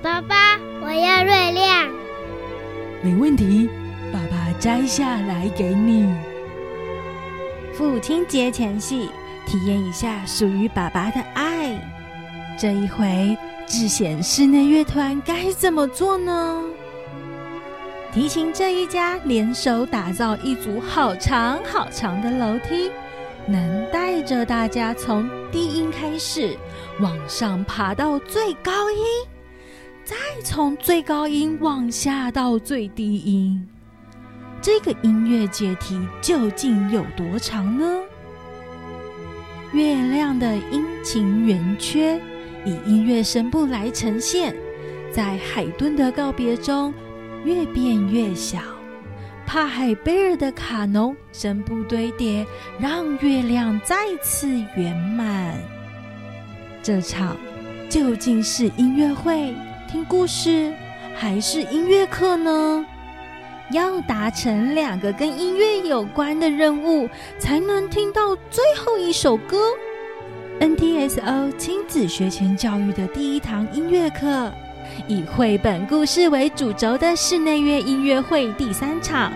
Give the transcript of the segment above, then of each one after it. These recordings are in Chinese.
爸爸，我要月亮。没问题，爸爸摘下来给你。父亲节前夕，体验一下属于爸爸的爱。这一回，智贤室内乐团该怎么做呢？提琴这一家联手打造一组好长好长的楼梯，能带着大家从低音开始往上爬到最高音，再从最高音往下到最低音。这个音乐阶梯究竟有多长呢？月亮的阴晴圆缺以音乐声部来呈现，在海顿的告别中。越变越小，帕海贝尔的卡农声部堆叠，让月亮再次圆满。这场究竟是音乐会、听故事，还是音乐课呢？要达成两个跟音乐有关的任务，才能听到最后一首歌。NTSO 亲子学前教育的第一堂音乐课。以绘本故事为主轴的室内乐音乐会第三场，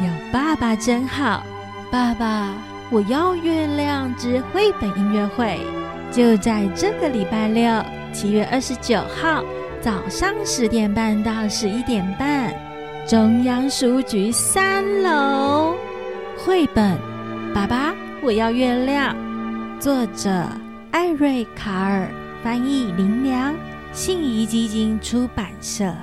有爸爸真好，爸爸我要月亮之绘本音乐会，就在这个礼拜六七月二十九号早上十点半到十一点半，中央书局三楼。绘本《爸爸我要月亮》，作者艾瑞卡尔，翻译林良。信宜基金出版社。